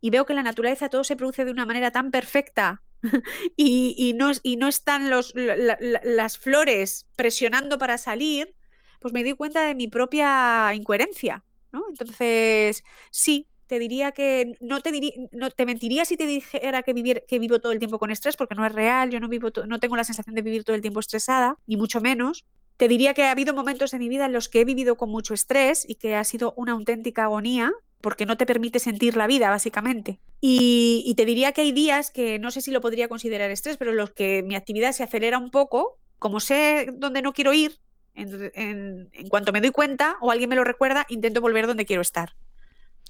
B: y veo que la naturaleza todo se produce de una manera tan perfecta y, no, y no están los, las flores presionando para salir, pues me doy cuenta de mi propia incoherencia. ¿no? Entonces, sí, te diría que no te diría, no te mentiría si te dijera que vivir, que vivo todo el tiempo con estrés, porque no es real, yo no vivo no tengo la sensación de vivir todo el tiempo estresada, ni mucho menos. Te diría que ha habido momentos de mi vida en los que he vivido con mucho estrés y que ha sido una auténtica agonía, porque no te permite sentir la vida, básicamente. Y, te diría que hay días que no sé si lo podría considerar estrés, pero en los que mi actividad se acelera un poco, como sé dónde no quiero ir, en, cuanto me doy cuenta o alguien me lo recuerda, intento volver donde quiero estar.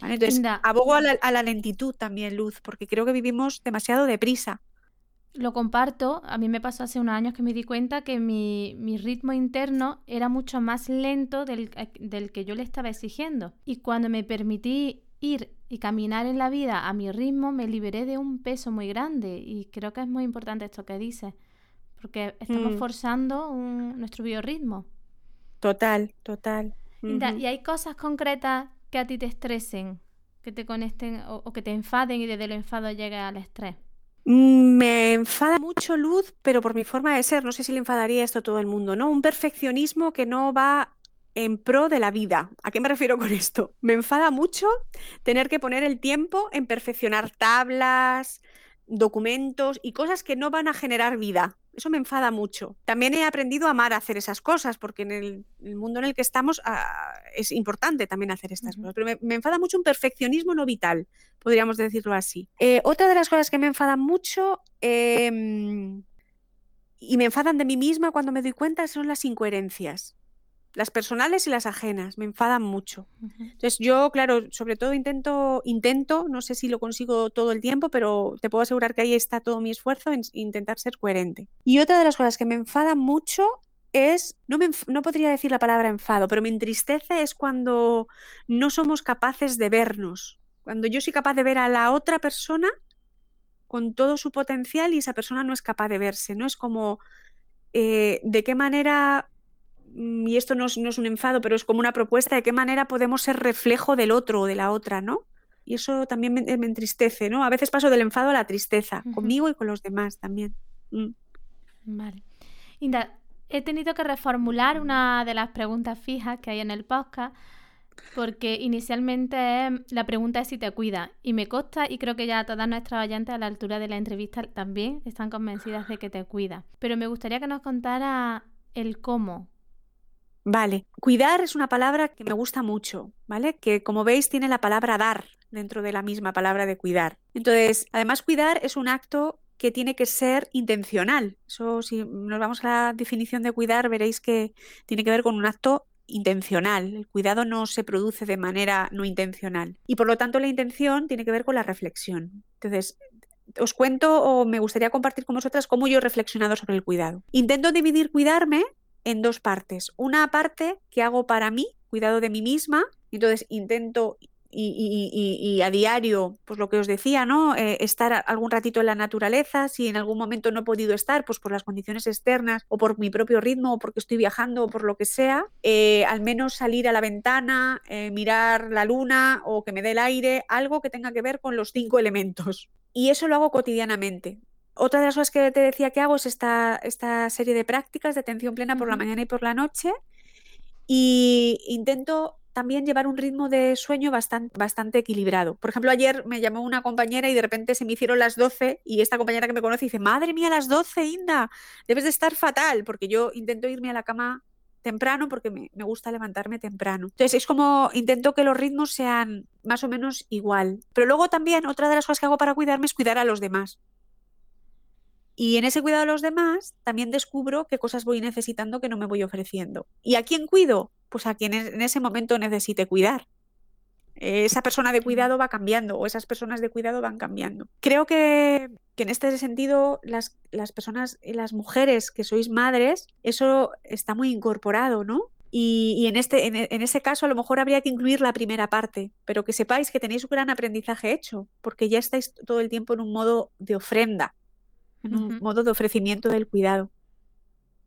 B: Entonces, abogo a la, lentitud también, Luz, porque creo que vivimos demasiado deprisa.
A: Lo comparto. A mí me pasó hace unos años que me di cuenta que mi, ritmo interno era mucho más lento del, del, que yo le estaba exigiendo. Y cuando me permití ir y caminar en la vida a mi ritmo, me liberé de un peso muy grande. Y creo que es muy importante esto que dices, porque estamos mm. forzando nuestro biorritmo.
B: Total, total.
A: Y hay cosas concretas que a ti te estresen, que te conecten o, que te enfaden y desde el enfado llegue al estrés.
B: Mm, me enfada mucho Luz, pero por mi forma de ser, no sé si le enfadaría esto a todo el mundo, ¿no? Un perfeccionismo que no va en pro de la vida. ¿A qué me refiero con esto? Me enfada mucho tener que poner el tiempo en perfeccionar tablas, documentos y cosas que no van a generar vida. Eso me enfada mucho. También he aprendido a amar a hacer esas cosas, porque en el, mundo en el que estamos ah, es importante también hacer estas cosas. Pero me, enfada mucho un perfeccionismo no vital, podríamos decirlo así. Eh, otra de las cosas que me enfadan mucho em, y me enfadan de mí misma cuando me doy cuenta son las incoherencias las personales y las ajenas, me enfadan mucho. Entonces yo, claro, sobre todo intento, intento, no sé si lo consigo todo el tiempo, pero te puedo asegurar que ahí está todo mi esfuerzo en intentar ser coherente. Y otra de las cosas que me enfadan mucho es, no, me, no podría decir la palabra enfado, pero me entristece es cuando no somos capaces de vernos, cuando yo soy capaz de ver a la otra persona con todo su potencial y esa persona no es capaz de verse, ¿no? Es como, eh, ¿de qué manera y esto no es, un enfado, pero es como una propuesta de qué manera podemos ser reflejo del otro o de la otra, ¿no? Y eso también me, entristece, ¿no? A veces paso del enfado a la tristeza, conmigo y con los demás también. Mm.
A: Vale. Inda, he tenido que reformular una de las preguntas fijas que hay en el podcast, porque inicialmente la pregunta es si te cuida. Y me consta, y creo que ya todas nuestras oyentes a la altura de la entrevista también están convencidas de que te cuida. Pero me gustaría que nos contara el cómo,
B: Vale, cuidar es una palabra que me gusta mucho, ¿vale? Que como veis tiene la palabra dar dentro de la misma palabra de cuidar. Entonces, además cuidar es un acto que tiene que ser intencional. Eso, si nos vamos a la definición de cuidar, veréis que tiene que ver con un acto intencional. El cuidado no se produce de manera no intencional. Y por lo tanto la intención tiene que ver con la reflexión. Entonces, os cuento o me gustaría compartir con vosotras cómo yo he reflexionado sobre el cuidado. Intento dividir cuidarme en dos partes. Una parte que hago para mí, cuidado de mí misma, entonces intento y, a diario, pues lo que os decía, ¿no? Eh, estar algún ratito en la naturaleza, si en algún momento no he podido estar, pues por las condiciones externas o por mi propio ritmo o porque estoy viajando o por lo que sea, eh, al menos salir a la ventana, eh, mirar la luna o que me dé el aire, algo que tenga que ver con los cinco elementos. Y eso lo hago cotidianamente. Otra de las cosas que te decía que hago es esta, esta serie de prácticas de atención plena por la mañana y por la noche. Y intento también llevar un ritmo de sueño bastante, bastante equilibrado. Por ejemplo, ayer me llamó una compañera y de repente se me hicieron las 12 y esta compañera que me conoce dice, madre mía, las 12, Inda, debes de estar fatal, porque yo intento irme a la cama temprano porque me, me, gusta levantarme temprano. Entonces es como intento que los ritmos sean más o menos igual. Pero luego también otra de las cosas que hago para cuidarme es cuidar a los demás. Y en ese cuidado de los demás también descubro qué cosas voy necesitando que no me voy ofreciendo. ¿Y a quién cuido? Pues a quien en ese momento necesite cuidar. Esa persona de cuidado va cambiando o esas personas de cuidado van cambiando. Creo que, en este sentido las, las personas, las mujeres que sois madres, eso está muy incorporado, ¿no? Y, en, este, en, en, ese caso a lo mejor habría que incluir la primera parte, pero que sepáis que tenéis un gran aprendizaje hecho, porque ya estáis todo el tiempo en un modo de ofrenda un modo de ofrecimiento del cuidado,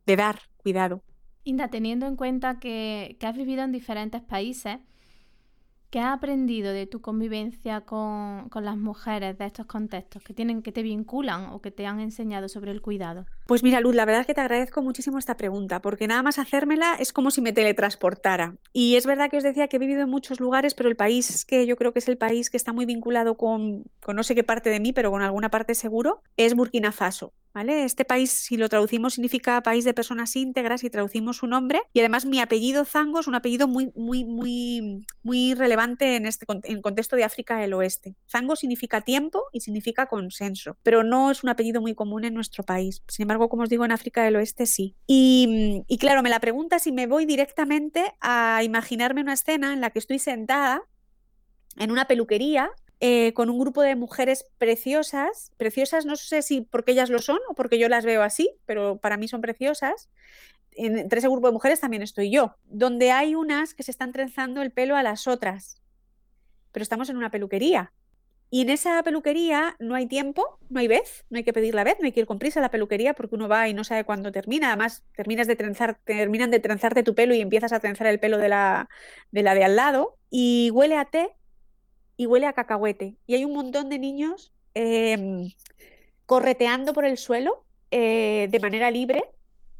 B: de dar cuidado.
A: Inda, teniendo en cuenta que, has vivido en diferentes países, ¿qué has aprendido de tu convivencia con, las mujeres de estos contextos que tienen, que te vinculan o que te han enseñado sobre el cuidado?
B: Pues mira, Luz, la verdad es que te agradezco muchísimo esta pregunta, porque nada más hacérmela es como si me teletransportara. Y es verdad que os decía que he vivido en muchos lugares, pero el país que yo creo que es el país que está muy vinculado con, con no sé qué parte de mí, pero con alguna parte seguro, es Burkina Faso. ¿Vale? Este país, si lo traducimos, significa país de personas íntegras y traducimos su nombre. Y además mi apellido Zango es un apellido muy, muy, muy, muy relevante en este en el contexto de África del Oeste. Zango significa tiempo y significa consenso, pero no es un apellido muy común en nuestro país. Sin embargo, como os digo, en África del Oeste sí. Y, claro, me la pregunta si me voy directamente a imaginarme una escena en la que estoy sentada en una peluquería eh, con un grupo de mujeres preciosas, preciosas no sé si porque ellas lo son o porque yo las veo así, pero para mí son preciosas. entre ese grupo de mujeres también estoy yo, donde hay unas que se están trenzando el pelo a las otras, pero estamos en una peluquería. Y en esa peluquería no hay tiempo, no hay vez, no hay que pedir la vez, no hay que ir con prisa a la peluquería porque uno va y no sabe cuándo termina. Además, terminas de trenzar, terminan de trenzarte tu pelo y empiezas a trenzar el pelo de la de, la de al lado. Y huele a té y huele a cacahuete. Y hay un montón de niños em, correteando por el suelo eh, de manera libre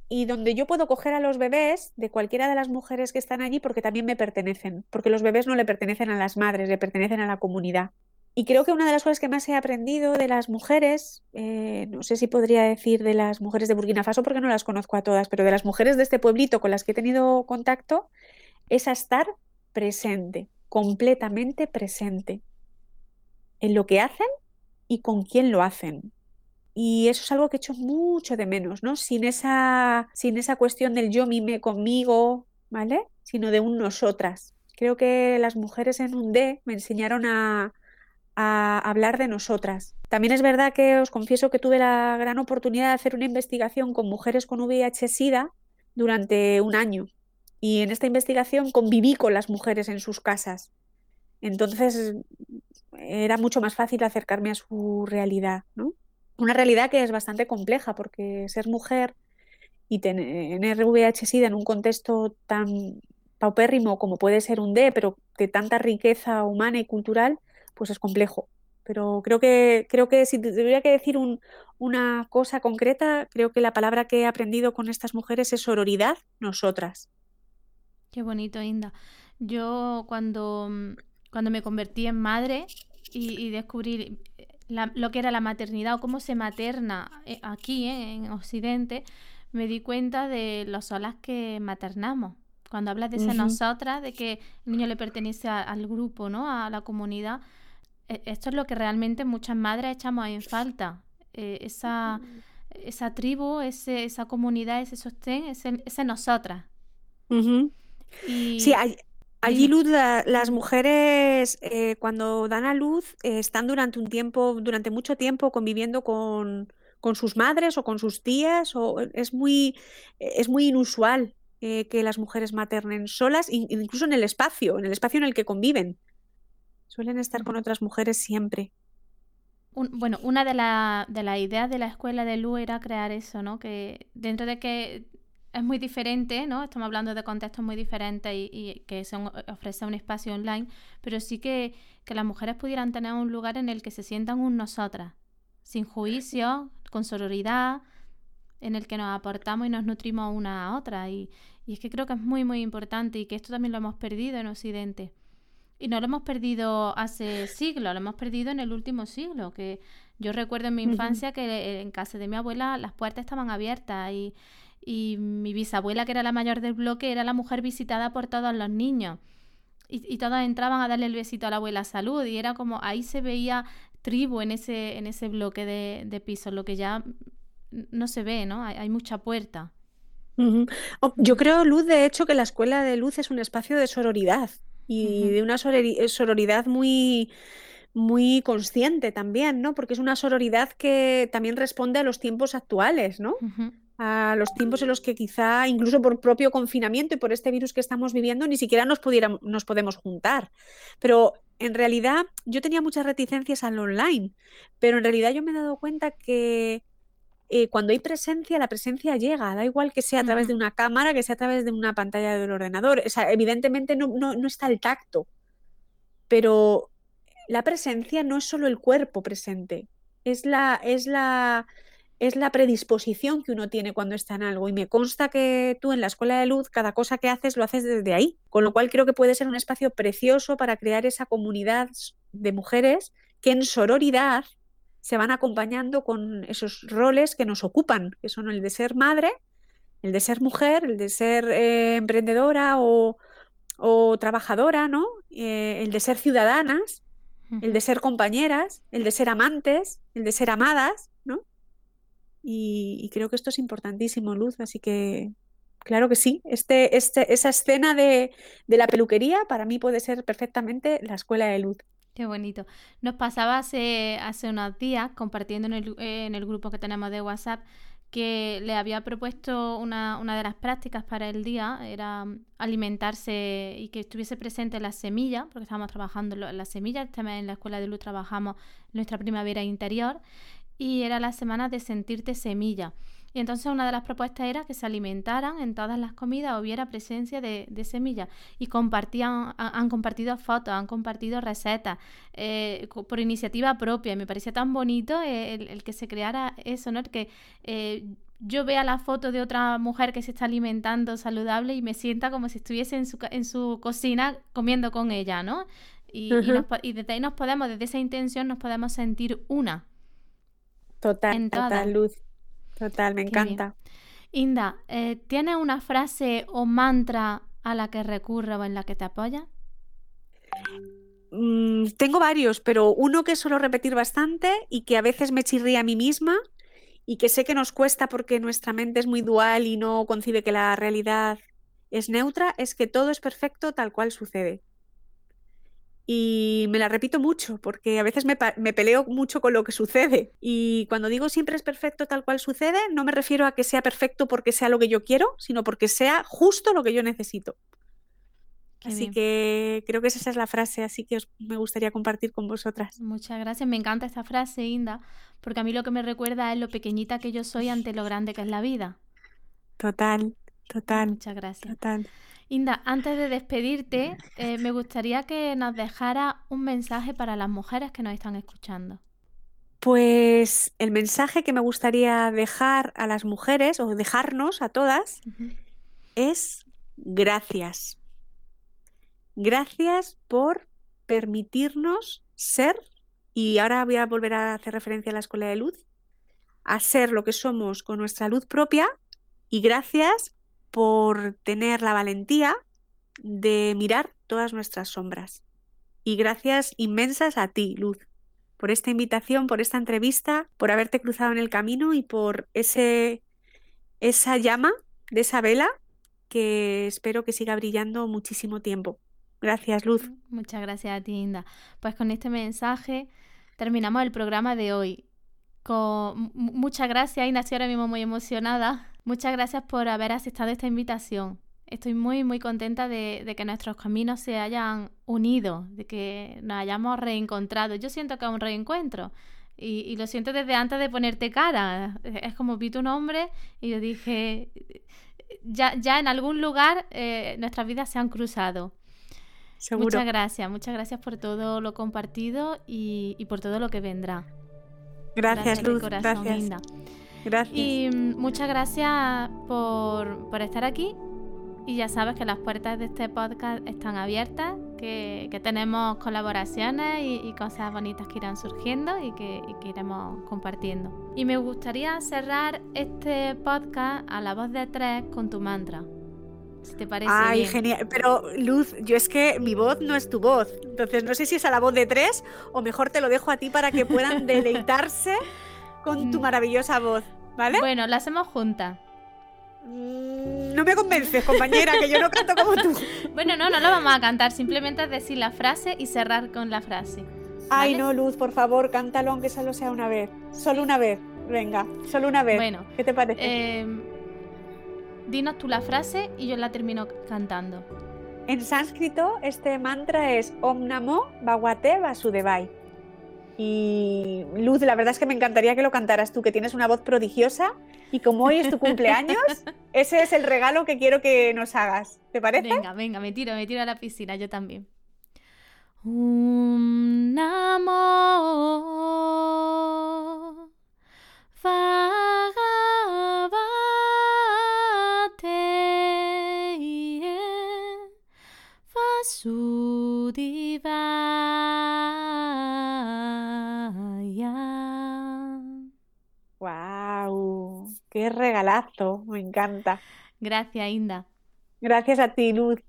B: y donde yo puedo coger a los bebés de cualquiera de las mujeres que están allí porque también me pertenecen, porque los bebés no le pertenecen a las madres, le pertenecen a la comunidad. Y creo que una de las cosas que más he aprendido de las mujeres, eh, no sé si podría decir de las mujeres de Burkina Faso porque no las conozco a todas, pero de las mujeres de este pueblito con las que he tenido contacto, es a estar presente completamente presente en lo que hacen y con quién lo hacen. Y eso es algo que echo mucho de menos, ¿no? Sin esa, sin esa cuestión del yo mime conmigo, ¿vale? Sino de un nosotras. Creo que las mujeres en un D me enseñaron a, hablar de nosotras. También es verdad que os confieso que tuve la gran oportunidad de hacer una investigación con mujeres con VIH-Sida durante un año y en esta investigación conviví con las mujeres en sus casas. Entonces era mucho más fácil acercarme a su realidad, ¿no? Una realidad que es bastante compleja porque ser mujer y tener VIH-Sida en un contexto tan paupérrimo como puede ser un D, pero de tanta riqueza humana y cultural, pues es complejo. Pero creo que, creo que si tuviera que decir una cosa concreta, creo que la palabra que he aprendido con estas mujeres es sororidad, nosotras.
A: Qué bonito, Inda. Yo cuando, mm, cuando me convertí en madre y, descubrí eh, lo que era la maternidad o cómo se materna eh, aquí eh, en Occidente, me di cuenta de las solas que maternamos. Cuando hablas de ser nosotras, de que el niño le pertenece al grupo, ¿no? A la comunidad. E, esto es lo que realmente muchas madres echamos en falta. esa, esa tribu, ese, esa comunidad, ese sostén, ese, ese nosotras.
B: Sí, allí luz las mujeres eh, cuando dan a luz eh, están durante un tiempo, durante mucho tiempo conviviendo con, con sus madres o con sus tías, o es muy, es muy inusual eh, que las mujeres maternen solas, incluso en el espacio, en el espacio en el que conviven. Suelen estar con otras mujeres siempre.
A: bueno, una de, la, de las ideas de la escuela de Lu era crear eso, ¿no? Que dentro de que es muy diferente, ¿no? Estamos hablando de contextos muy diferentes y, que se ofrece un espacio online, pero sí que, que, las mujeres pudieran tener un lugar en el que se sientan un nosotras, sin juicio, con sororidad, en el que nos aportamos y nos nutrimos una a otra. Y, y es que creo que es muy, muy importante y que esto también lo hemos perdido en Occidente. Y no lo hemos perdido hace siglos, lo hemos perdido en el último siglo, que yo recuerdo en mi infancia que en casa de mi abuela las puertas estaban abiertas y y mi bisabuela, que era la mayor del bloque, era la mujer visitada por todos los niños. Y, y todos entraban a darle el besito a la abuela salud y era como ahí se veía tribu en ese, en ese bloque de, de pisos, lo que ya no se ve, ¿no? Hay, mucha puerta.
B: Oh, yo creo, Luz, de hecho, que la escuela de Luz es un espacio de sororidad y de una sororidad muy, muy consciente también, ¿no? Porque es una sororidad que también responde a los tiempos actuales, ¿no? a los tiempos en los que quizá, incluso por propio confinamiento y por este virus que estamos viviendo, ni siquiera nos, nos podemos juntar. Pero en realidad yo tenía muchas reticencias al online, pero en realidad yo me he dado cuenta que eh, cuando hay presencia, la presencia llega, da igual que sea a través de una cámara, que sea a través de una pantalla del ordenador. O sea, evidentemente no, no está el tacto, pero la presencia no es solo el cuerpo presente, es la, es la es la predisposición que uno tiene cuando está en algo. Y me consta que tú en la escuela de luz, cada cosa que haces lo haces desde ahí. Con lo cual creo que puede ser un espacio precioso para crear esa comunidad de mujeres que en sororidad se van acompañando con esos roles que nos ocupan, que son el de ser madre, el de ser mujer, el de ser eh, emprendedora o, trabajadora, ¿no? Eh, el de ser ciudadanas, el de ser compañeras, el de ser amantes, el de ser amadas, ¿no? Y, creo que esto es importantísimo, Luz, así que claro que sí. Este, este, esa escena de, de la peluquería para mí puede ser perfectamente la escuela de Luz.
A: Qué bonito. Nos pasaba hace, hace unos días compartiendo en el, en el grupo que tenemos de WhatsApp que le había propuesto una, una, de las prácticas para el día, era alimentarse y que estuviese presente la semilla, porque estábamos trabajando en la semilla, también en la Escuela de Luz trabajamos nuestra primavera interior, y era la semana de sentirte semilla. Y entonces una de las propuestas era que se alimentaran en todas las comidas, hubiera presencia de, semillas. Y compartían, han, compartido fotos, han compartido recetas eh, por iniciativa propia. Y me parecía tan bonito el, que se creara eso, ¿no? El que eh, yo vea la foto de otra mujer que se está alimentando saludable y me sienta como si estuviese en su, en su cocina comiendo con ella, ¿no? Y, y, desde ahí nos podemos, desde esa intención nos podemos sentir una.
B: Total, total, Luz. Total, me encanta.
A: Inda, eh, ¿tienes una frase o mantra a la que recurra o en la que te apoya?
B: Mm, tengo varios, pero uno que suelo repetir bastante y que a veces me chirría a mí misma y que sé que nos cuesta porque nuestra mente es muy dual y no concibe que la realidad es neutra, es que todo es perfecto tal cual sucede y me la repito mucho porque a veces me, peleo mucho con lo que sucede. Y cuando digo siempre es perfecto tal cual sucede, no me refiero a que sea perfecto porque sea lo que yo quiero, sino porque sea justo lo que yo necesito. así que creo que esa es la frase, así que me gustaría compartir con vosotras.
A: Muchas gracias, me encanta esta frase, Inda, porque a mí lo que me recuerda es lo pequeñita que yo soy ante lo grande que es la vida.
B: Total, total.
A: Muchas gracias.
B: Total.
A: Inda, antes de despedirte, eh, me gustaría que nos dejara un mensaje para las mujeres que nos están escuchando.
B: Pues el mensaje que me gustaría dejar a las mujeres o dejarnos a todas es gracias. Gracias por permitirnos ser, y ahora voy a volver a hacer referencia a la escuela de luz, a ser lo que somos con nuestra luz propia, y gracias por tener la valentía de mirar todas nuestras sombras. Y gracias inmensas a ti, Luz, por esta invitación, por esta entrevista, por haberte cruzado en el camino y por ese, esa llama de esa vela que espero que siga brillando muchísimo tiempo. Gracias, Luz.
A: Muchas gracias a ti, Inda. Pues con este mensaje terminamos el programa de hoy. Con muchas gracias, estoy ahora mismo muy emocionada Muchas gracias por haber aceptado esta invitación. Estoy muy, muy contenta de, que nuestros caminos se hayan unido, de que nos hayamos reencontrado. Yo siento que es un reencuentro y, lo siento desde antes de ponerte cara. Es como vi tu nombre y yo dije, ya, ya en algún lugar eh, nuestras vidas se han cruzado. Muchas gracias, muchas gracias por todo lo compartido y, por todo lo que vendrá.
B: Gracias, Luz. gracias. Gracias.
A: Y mm, muchas gracias por, estar aquí. Y ya sabes que las puertas de este podcast están abiertas, que, tenemos colaboraciones y, cosas bonitas que irán surgiendo y que, iremos compartiendo. Y me gustaría cerrar este podcast a la voz de tres con tu mantra. Si te parece.
B: Ay, genial. Pero Luz, yo es que mi voz no es tu voz. Entonces no sé si es a la voz de tres o mejor te lo dejo a ti para que puedan deleitarse con tu mm. maravillosa voz, ¿vale?
A: Bueno, la hacemos juntas.
B: Mm, no me convences, compañera, que yo no canto como tú.
A: bueno, no, no lo vamos a cantar, simplemente es decir la frase y cerrar con la frase.
B: Ay, no, Luz, por favor, cántalo aunque solo sea una vez. Solo una vez, venga, solo una vez. Bueno, ¿qué te parece?
A: Eh, dinos tú la frase y yo la termino cantando.
B: En sánscrito, este mantra es Om Namo Bhagavate Vasudevai y Luz, la verdad es que me encantaría que lo cantaras tú, que tienes una voz prodigiosa y como hoy es tu cumpleaños, ese es el regalo que quiero que nos hagas. ¿Te parece?
A: Venga, venga, me tiro, me tiro a la piscina, yo también. Un amor. Vasudivaya.
B: ¡Wow! ¡Qué regalazo! Me encanta.
A: Gracias, Inda.
B: Gracias a ti, Luz.